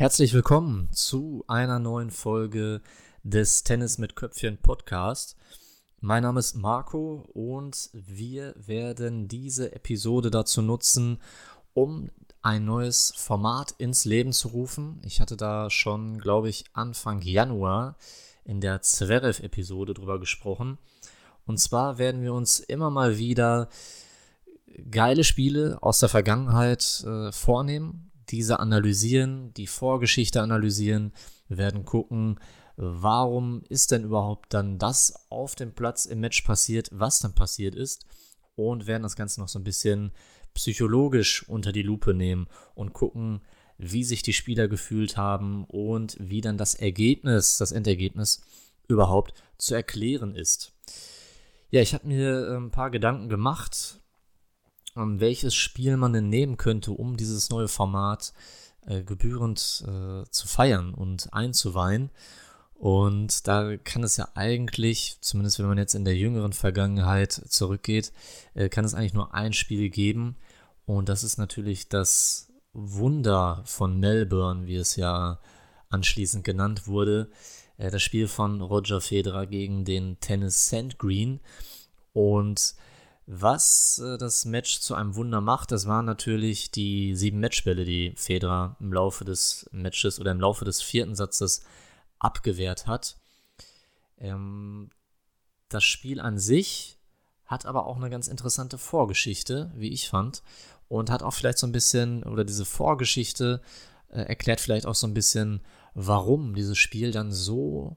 Herzlich willkommen zu einer neuen Folge des Tennis mit Köpfchen Podcast. Mein Name ist Marco und wir werden diese Episode dazu nutzen, um ein neues Format ins Leben zu rufen. Ich hatte da schon, glaube ich, Anfang Januar in der Zverev-Episode drüber gesprochen. Und zwar werden wir uns immer mal wieder geile Spiele aus der Vergangenheit äh, vornehmen, diese analysieren, die Vorgeschichte analysieren. Werden gucken, warum ist denn überhaupt dann das auf dem Platz im Match passiert, was dann passiert ist. Und werden das Ganze noch so ein bisschen psychologisch unter die Lupe nehmen und gucken, wie sich die Spieler gefühlt haben und wie dann das Ergebnis, das Endergebnis überhaupt zu erklären ist. Ja, ich habe mir äh, ein paar Gedanken gemacht, welches Spiel man denn nehmen könnte, um dieses neue Format äh, gebührend äh, zu feiern und einzuweihen. Und da kann es ja eigentlich, zumindest wenn man jetzt in der jüngeren Vergangenheit zurückgeht, äh, kann es eigentlich nur ein Spiel geben. Und das ist natürlich das Wunder von Melbourne, wie es ja anschließend genannt wurde. Äh, das Spiel von Roger Federer gegen den Tennis Sand Green. Und was äh, das Match zu einem Wunder macht, das waren natürlich die sieben Matchbälle, die Federer im Laufe des Matches oder im Laufe des vierten Satzes abgewehrt hat. Ähm, das Spiel an sich hat aber auch eine ganz interessante Vorgeschichte, wie ich fand, und hat auch vielleicht so ein bisschen, oder diese Vorgeschichte äh, erklärt vielleicht auch so ein bisschen, warum dieses Spiel dann so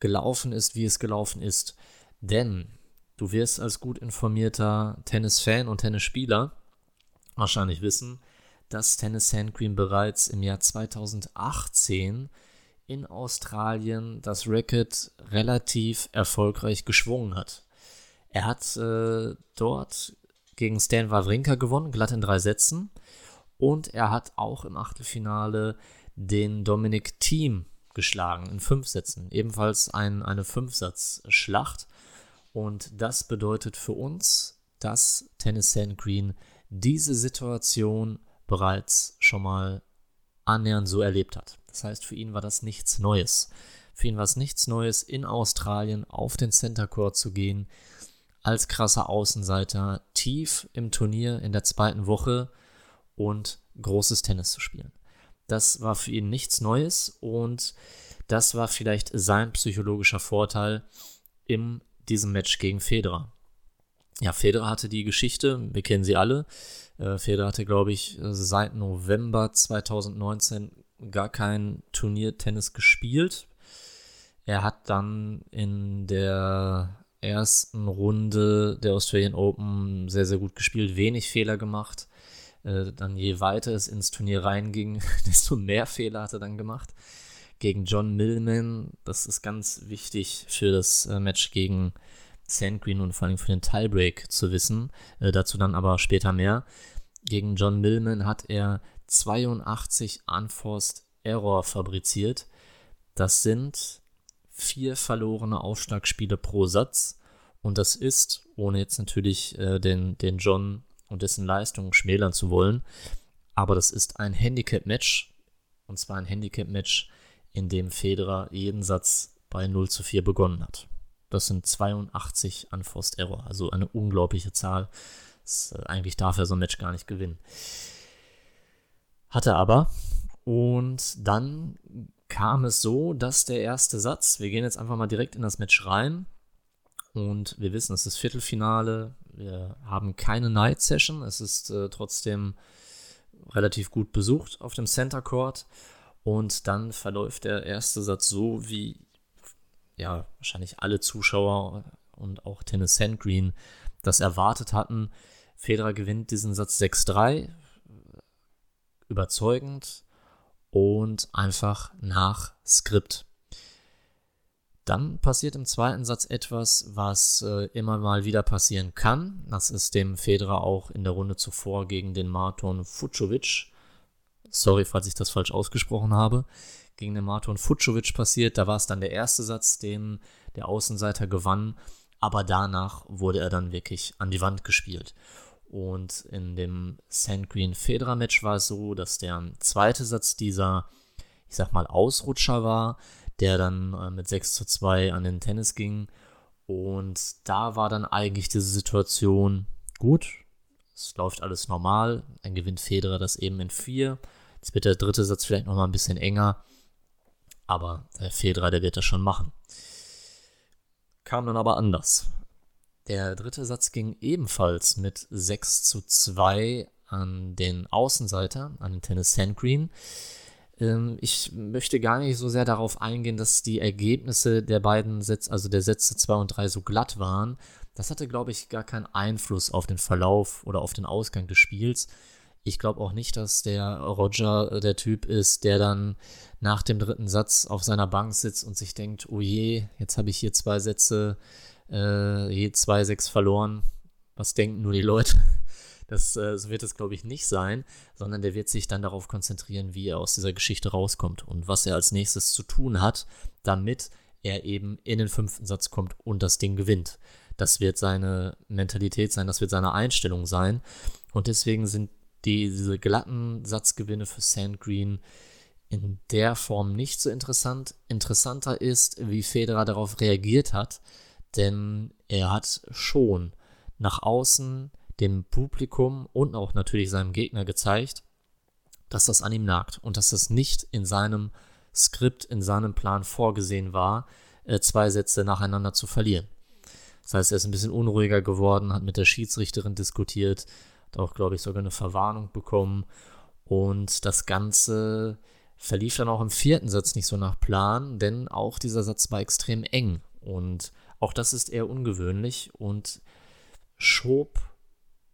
gelaufen ist, wie es gelaufen ist. Denn Du wirst als gut informierter Tennis-Fan und Tennisspieler wahrscheinlich wissen, dass Tennis Sandgreen bereits im Jahr 2018 in Australien das Racket relativ erfolgreich geschwungen hat. Er hat äh, dort gegen Stan Wawrinka gewonnen, glatt in drei Sätzen. Und er hat auch im Achtelfinale den Dominic Thiem geschlagen in fünf Sätzen. Ebenfalls ein, eine Fünfsatzschlacht. Und das bedeutet für uns, dass Tennis Sand Green diese Situation bereits schon mal annähernd so erlebt hat. Das heißt, für ihn war das nichts Neues. Für ihn war es nichts Neues, in Australien auf den Center Court zu gehen, als krasser Außenseiter tief im Turnier in der zweiten Woche und großes Tennis zu spielen. Das war für ihn nichts Neues und das war vielleicht sein psychologischer Vorteil im diesem Match gegen Federer. Ja, Federer hatte die Geschichte, wir kennen sie alle. Äh, Federer hatte, glaube ich, seit November 2019 gar kein Turniertennis gespielt. Er hat dann in der ersten Runde der Australian Open sehr, sehr gut gespielt, wenig Fehler gemacht. Äh, dann je weiter es ins Turnier reinging, desto mehr Fehler hat er dann gemacht gegen John Millman. Das ist ganz wichtig für das äh, Match gegen Sandgreen und vor allem für den Tiebreak zu wissen. Äh, dazu dann aber später mehr. Gegen John Millman hat er 82 Unforced Error fabriziert. Das sind vier verlorene Aufschlagspiele pro Satz. Und das ist, ohne jetzt natürlich äh, den, den John und dessen Leistung schmälern zu wollen, aber das ist ein Handicap-Match. Und zwar ein Handicap-Match, in dem Federer jeden Satz bei 0 zu 4 begonnen hat. Das sind 82 Unforced Error, also eine unglaubliche Zahl. Das, äh, eigentlich darf er so ein Match gar nicht gewinnen. Hat er aber. Und dann kam es so, dass der erste Satz, wir gehen jetzt einfach mal direkt in das Match rein. Und wir wissen, es ist Viertelfinale. Wir haben keine Night Session. Es ist äh, trotzdem relativ gut besucht auf dem Center Court. Und dann verläuft der erste Satz so, wie ja wahrscheinlich alle Zuschauer und auch Tennis Sandgreen das erwartet hatten. Federer gewinnt diesen Satz 6-3, überzeugend und einfach nach Skript. Dann passiert im zweiten Satz etwas, was äh, immer mal wieder passieren kann. Das ist dem Federer auch in der Runde zuvor gegen den Marton Fucovic sorry, falls ich das falsch ausgesprochen habe, gegen den Marton Fucovic passiert. Da war es dann der erste Satz, den der Außenseiter gewann, aber danach wurde er dann wirklich an die Wand gespielt. Und in dem Sand Green Federer Match war es so, dass der zweite Satz dieser ich sag mal, Ausrutscher war, der dann äh, mit 6 zu 2 an den Tennis ging. Und da war dann eigentlich diese Situation gut. Es läuft alles normal. Dann gewinnt Federer das eben in 4. Jetzt wird der dritte Satz vielleicht nochmal ein bisschen enger. Aber der Federer, der wird das schon machen. Kam dann aber anders. Der dritte Satz ging ebenfalls mit 6 zu 2 an den Außenseiter, an den Tennis Sandgreen. Ähm, ich möchte gar nicht so sehr darauf eingehen, dass die Ergebnisse der beiden Sätze, also der Sätze 2 und 3 so glatt waren. Das hatte, glaube ich, gar keinen Einfluss auf den Verlauf oder auf den Ausgang des Spiels. Ich glaube auch nicht, dass der Roger äh, der Typ ist, der dann nach dem dritten Satz auf seiner Bank sitzt und sich denkt, oh je, jetzt habe ich hier zwei Sätze, äh, je zwei, sechs verloren. Was denken nur die Leute? Das, äh, wird es, glaube ich, nicht sein, sondern der wird sich dann darauf konzentrieren, wie er aus dieser Geschichte rauskommt und was er als nächstes zu tun hat, damit er eben in den fünften Satz kommt und das Ding gewinnt. Das wird seine Mentalität sein, das wird seine Einstellung sein. Und deswegen sind die, diese glatten Satzgewinne für Sand Green in der Form nicht so interessant. Interessanter ist, wie Federer darauf reagiert hat, denn er hat schon nach außen dem Publikum und auch natürlich seinem Gegner gezeigt, dass das an ihm nagt und dass das nicht in seinem Skript, in seinem Plan vorgesehen war, äh, zwei Sätze nacheinander zu verlieren. Das heißt, er ist ein bisschen unruhiger geworden, hat mit der Schiedsrichterin diskutiert, hat auch, glaube ich, sogar eine Verwarnung bekommen. Und das Ganze verlief dann auch im vierten Satz nicht so nach Plan, denn auch dieser Satz war extrem eng. Und auch das ist eher ungewöhnlich und schob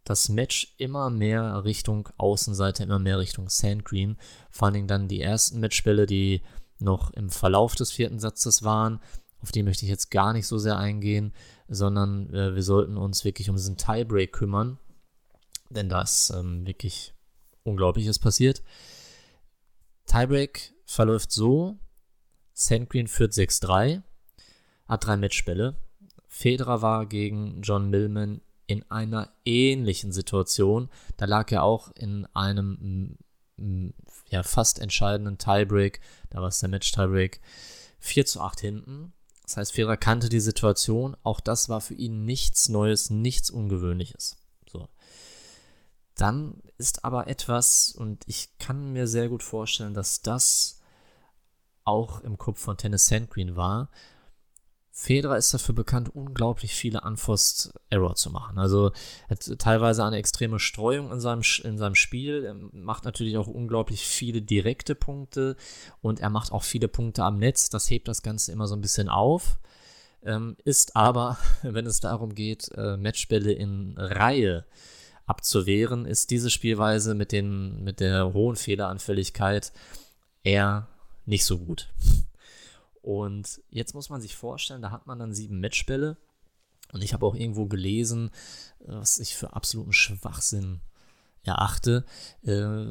das Match immer mehr Richtung Außenseite, immer mehr Richtung Sandgreen. Vor allem dann die ersten Matchbälle, die noch im Verlauf des vierten Satzes waren. Auf die möchte ich jetzt gar nicht so sehr eingehen, sondern äh, wir sollten uns wirklich um diesen Tiebreak kümmern, denn da ist ähm, wirklich Unglaubliches passiert. Tiebreak verläuft so: Sandgreen führt 6-3, hat drei Matchbälle. Federer war gegen John Millman in einer ähnlichen Situation. Da lag er auch in einem ja, fast entscheidenden Tiebreak. Da war es der Match-Tiebreak. 4 zu 8 hinten. Das heißt, Federer kannte die Situation. Auch das war für ihn nichts Neues, nichts Ungewöhnliches. So. Dann ist aber etwas, und ich kann mir sehr gut vorstellen, dass das auch im Kopf von Tennis Sandgreen war, Federer ist dafür bekannt, unglaublich viele Unforced Error zu machen. Also hat teilweise eine extreme Streuung in seinem, in seinem Spiel. Er macht natürlich auch unglaublich viele direkte Punkte und er macht auch viele Punkte am Netz. Das hebt das Ganze immer so ein bisschen auf. Ähm, ist aber, wenn es darum geht, äh, Matchbälle in Reihe abzuwehren, ist diese Spielweise mit, den, mit der hohen Fehleranfälligkeit eher nicht so gut. Und jetzt muss man sich vorstellen, da hat man dann sieben Matchbälle. Und ich habe auch irgendwo gelesen, was ich für absoluten Schwachsinn erachte. Äh,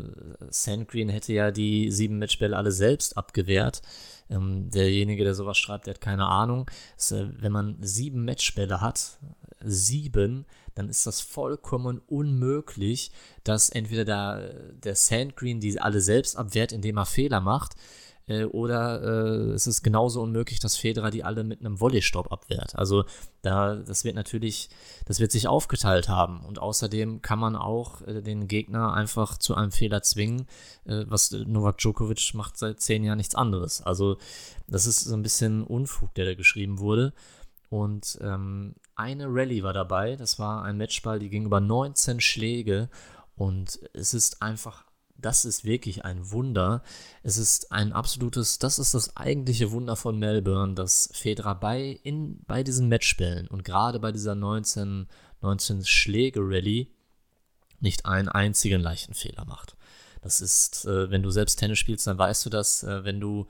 Sandgreen hätte ja die sieben Matchbälle alle selbst abgewehrt. Ähm, derjenige, der sowas schreibt, der hat keine Ahnung. Ist, äh, wenn man sieben Matchbälle hat, sieben, dann ist das vollkommen unmöglich, dass entweder der, der Sandgreen die alle selbst abwehrt, indem er Fehler macht, äh, oder äh, es ist genauso unmöglich, dass Federer die alle mit einem Volleystopp abwehrt. Also da, das wird natürlich, das wird sich aufgeteilt haben. Und außerdem kann man auch äh, den Gegner einfach zu einem Fehler zwingen, äh, was Novak Djokovic macht seit zehn Jahren nichts anderes. Also das ist so ein bisschen Unfug, der da geschrieben wurde. Und ähm, eine Rallye war dabei, das war ein Matchball, die ging über 19 Schläge und es ist einfach das ist wirklich ein Wunder. Es ist ein absolutes, das ist das eigentliche Wunder von Melbourne, dass Federer bei, in, bei diesen Matchspielen und gerade bei dieser 19, 19 Schläge-Rallye nicht einen einzigen leichten Fehler macht. Das ist, äh, wenn du selbst Tennis spielst, dann weißt du das, äh, wenn du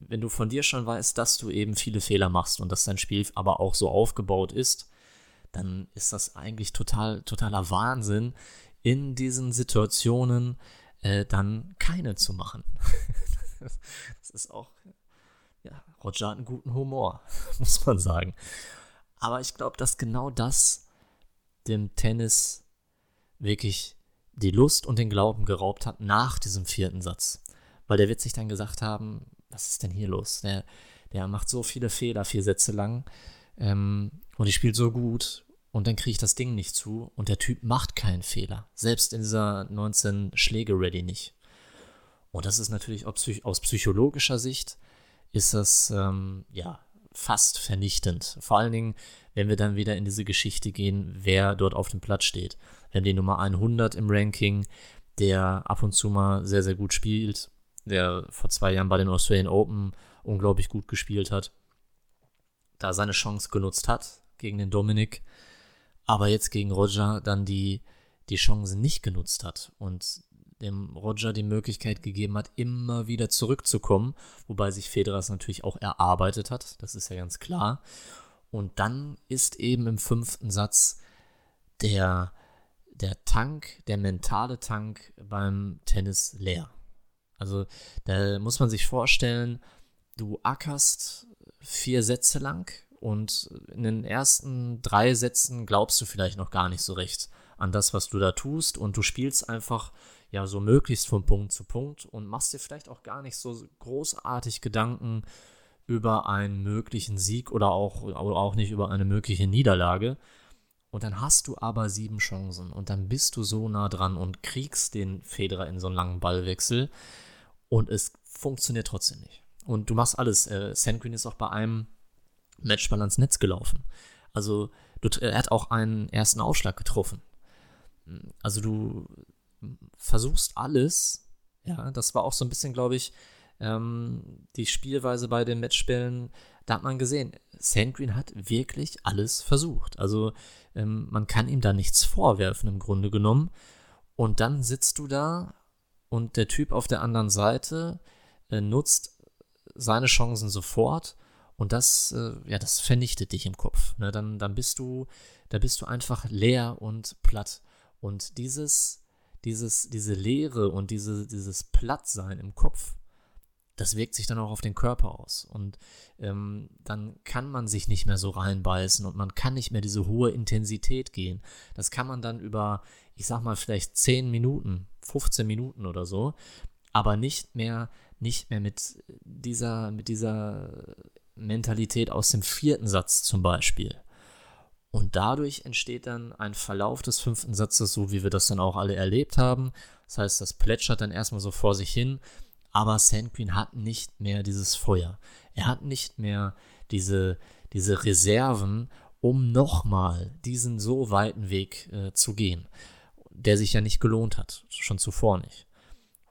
wenn du von dir schon weißt, dass du eben viele Fehler machst und dass dein Spiel aber auch so aufgebaut ist, dann ist das eigentlich total, totaler Wahnsinn, in diesen Situationen äh, dann keine zu machen. das ist auch, ja, Roger hat einen guten Humor, muss man sagen. Aber ich glaube, dass genau das dem Tennis wirklich die Lust und den Glauben geraubt hat nach diesem vierten Satz. Weil der wird sich dann gesagt haben, was ist denn hier los? Der, der macht so viele Fehler, vier Sätze lang. Ähm, und ich spiele so gut und dann kriege ich das Ding nicht zu und der Typ macht keinen Fehler. Selbst in dieser 19 Schläge Ready nicht. Und das ist natürlich aus psychologischer Sicht ist das ähm, ja fast vernichtend. Vor allen Dingen, wenn wir dann wieder in diese Geschichte gehen, wer dort auf dem Platz steht. Wir haben die Nummer 100 im Ranking, der ab und zu mal sehr, sehr gut spielt, der vor zwei Jahren bei den Australian Open unglaublich gut gespielt hat, da seine Chance genutzt hat gegen den Dominik, aber jetzt gegen Roger dann die, die Chancen nicht genutzt hat und dem Roger die Möglichkeit gegeben hat, immer wieder zurückzukommen, wobei sich Federer es natürlich auch erarbeitet hat, das ist ja ganz klar. Und dann ist eben im fünften Satz der, der Tank, der mentale Tank beim Tennis leer. Also da muss man sich vorstellen, du ackerst vier Sätze lang und in den ersten drei Sätzen glaubst du vielleicht noch gar nicht so recht an das, was du da tust und du spielst einfach ja so möglichst von Punkt zu Punkt und machst dir vielleicht auch gar nicht so großartig Gedanken über einen möglichen Sieg oder auch, oder auch nicht über eine mögliche Niederlage. Und dann hast du aber sieben Chancen und dann bist du so nah dran und kriegst den Federer in so einen langen Ballwechsel und es funktioniert trotzdem nicht. Und du machst alles. Äh, Sandgreen ist auch bei einem Matchball ans Netz gelaufen. Also er hat auch einen ersten Aufschlag getroffen. Also du versuchst alles. Ja, das war auch so ein bisschen, glaube ich, ähm, die Spielweise bei den Matchspielen. Da hat man gesehen, Sandgreen hat wirklich alles versucht. Also ähm, man kann ihm da nichts vorwerfen im Grunde genommen. Und dann sitzt du da und der Typ auf der anderen Seite äh, nutzt seine Chancen sofort und das, äh, ja, das vernichtet dich im Kopf. Ne? Dann, dann bist du, da bist du einfach leer und platt. Und dieses, dieses, diese Leere und diese, dieses Plattsein im Kopf, das wirkt sich dann auch auf den Körper aus. Und ähm, dann kann man sich nicht mehr so reinbeißen und man kann nicht mehr diese hohe Intensität gehen. Das kann man dann über, ich sag mal, vielleicht 10 Minuten, 15 Minuten oder so, aber nicht mehr, nicht mehr mit dieser, mit dieser Mentalität aus dem vierten Satz zum Beispiel. Und dadurch entsteht dann ein Verlauf des fünften Satzes, so wie wir das dann auch alle erlebt haben. Das heißt, das plätschert dann erstmal so vor sich hin, aber Sandgreen hat nicht mehr dieses Feuer. Er hat nicht mehr diese, diese Reserven, um nochmal diesen so weiten Weg äh, zu gehen, der sich ja nicht gelohnt hat, schon zuvor nicht.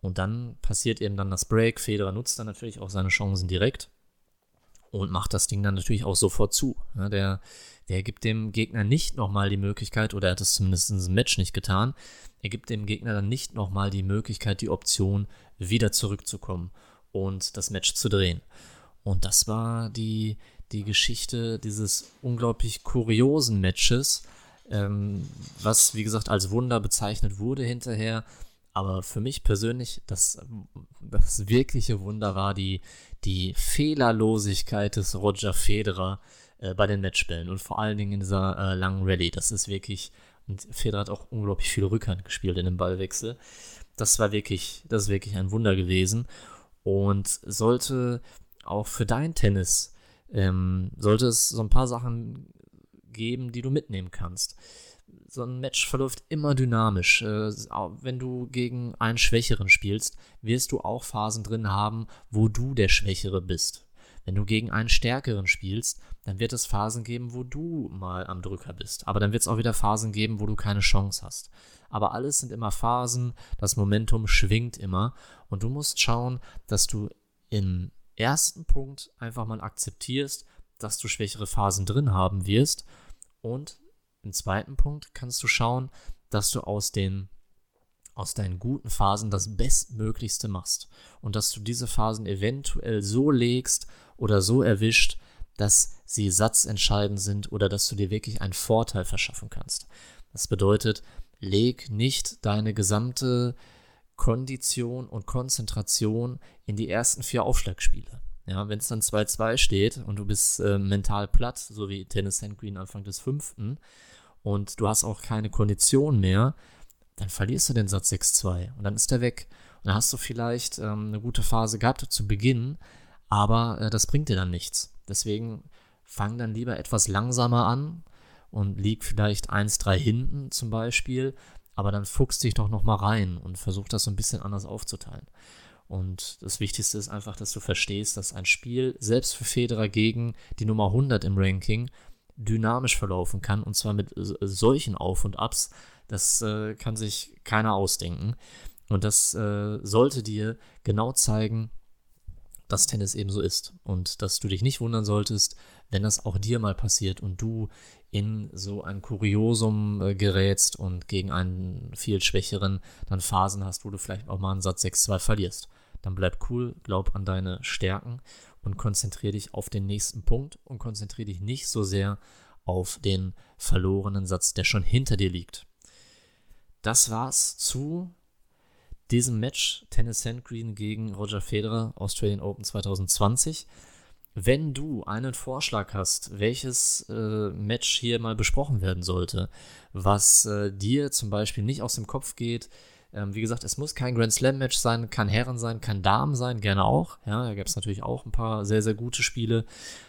Und dann passiert eben dann das Break. Federer nutzt dann natürlich auch seine Chancen direkt und macht das Ding dann natürlich auch sofort zu. Ja, der, der gibt dem Gegner nicht nochmal die Möglichkeit, oder er hat es zumindest in diesem Match nicht getan, er gibt dem Gegner dann nicht nochmal die Möglichkeit, die Option, wieder zurückzukommen und das Match zu drehen. Und das war die, die Geschichte dieses unglaublich kuriosen Matches, ähm, was, wie gesagt, als Wunder bezeichnet wurde hinterher. Aber für mich persönlich, das, das wirkliche Wunder war die, die Fehlerlosigkeit des Roger Federer äh, bei den Matchbällen und vor allen Dingen in dieser äh, langen Rallye. Das ist wirklich, und Federer hat auch unglaublich viel Rückhand gespielt in dem Ballwechsel. Das war wirklich, das ist wirklich ein Wunder gewesen und sollte auch für dein Tennis, ähm, sollte es so ein paar Sachen geben, die du mitnehmen kannst so ein Match verläuft immer dynamisch. Äh, wenn du gegen einen Schwächeren spielst, wirst du auch Phasen drin haben, wo du der Schwächere bist. Wenn du gegen einen Stärkeren spielst, dann wird es Phasen geben, wo du mal am Drücker bist. Aber dann wird es auch wieder Phasen geben, wo du keine Chance hast. Aber alles sind immer Phasen, das Momentum schwingt immer und du musst schauen, dass du im ersten Punkt einfach mal akzeptierst, dass du schwächere Phasen drin haben wirst und im zweiten Punkt kannst du schauen, dass du aus den aus deinen guten Phasen das Bestmöglichste machst und dass du diese Phasen eventuell so legst oder so erwischt, dass sie satzentscheidend sind oder dass du dir wirklich einen Vorteil verschaffen kannst. Das bedeutet, leg nicht deine gesamte Kondition und Konzentration in die ersten vier Aufschlagspiele. Ja, wenn es dann 2-2 steht und du bist äh, mental platt, so wie Tennis Green Anfang des fünften, und du hast auch keine Kondition mehr, dann verlierst du den Satz 6-2 und dann ist er weg. Und dann hast du vielleicht ähm, eine gute Phase gehabt zu Beginn, aber äh, das bringt dir dann nichts. Deswegen fang dann lieber etwas langsamer an und lieg vielleicht 1-3 hinten zum Beispiel, aber dann fuchst dich doch nochmal rein und versuch das so ein bisschen anders aufzuteilen. Und das Wichtigste ist einfach, dass du verstehst, dass ein Spiel selbst für Federer gegen die Nummer 100 im Ranking dynamisch verlaufen kann und zwar mit solchen Auf und Abs, das äh, kann sich keiner ausdenken. Und das äh, sollte dir genau zeigen, dass Tennis eben so ist und dass du dich nicht wundern solltest, wenn das auch dir mal passiert und du in so ein Kuriosum äh, gerätst und gegen einen viel schwächeren dann Phasen hast, wo du vielleicht auch mal einen Satz 6-2 verlierst. Dann bleib cool, glaub an deine Stärken und konzentriere dich auf den nächsten Punkt und konzentriere dich nicht so sehr auf den verlorenen Satz, der schon hinter dir liegt. Das war's zu diesem Match Tennis Sandgreen gegen Roger Federer Australian Open 2020. Wenn du einen Vorschlag hast, welches äh, Match hier mal besprochen werden sollte, was äh, dir zum Beispiel nicht aus dem Kopf geht, ähm, wie gesagt, es muss kein Grand Slam-Match sein, kann Herren sein, kann Damen sein, gerne auch. Ja, da gab es natürlich auch ein paar sehr, sehr gute Spiele.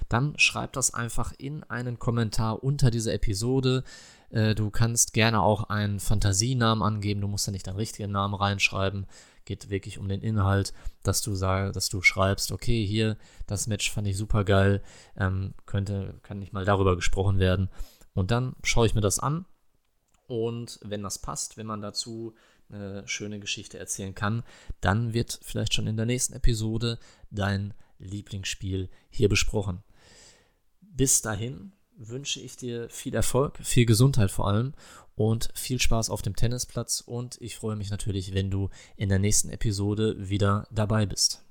Dann schreib das einfach in einen Kommentar unter dieser Episode. Äh, du kannst gerne auch einen Fantasienamen angeben, du musst ja nicht deinen richtigen Namen reinschreiben. Geht wirklich um den Inhalt, dass du sagst, dass du schreibst, okay, hier, das Match fand ich super geil, ähm, könnte, kann nicht mal darüber gesprochen werden. Und dann schaue ich mir das an. Und wenn das passt, wenn man dazu eine schöne Geschichte erzählen kann, dann wird vielleicht schon in der nächsten Episode dein Lieblingsspiel hier besprochen. Bis dahin wünsche ich dir viel Erfolg, viel Gesundheit vor allem und viel Spaß auf dem Tennisplatz und ich freue mich natürlich, wenn du in der nächsten Episode wieder dabei bist.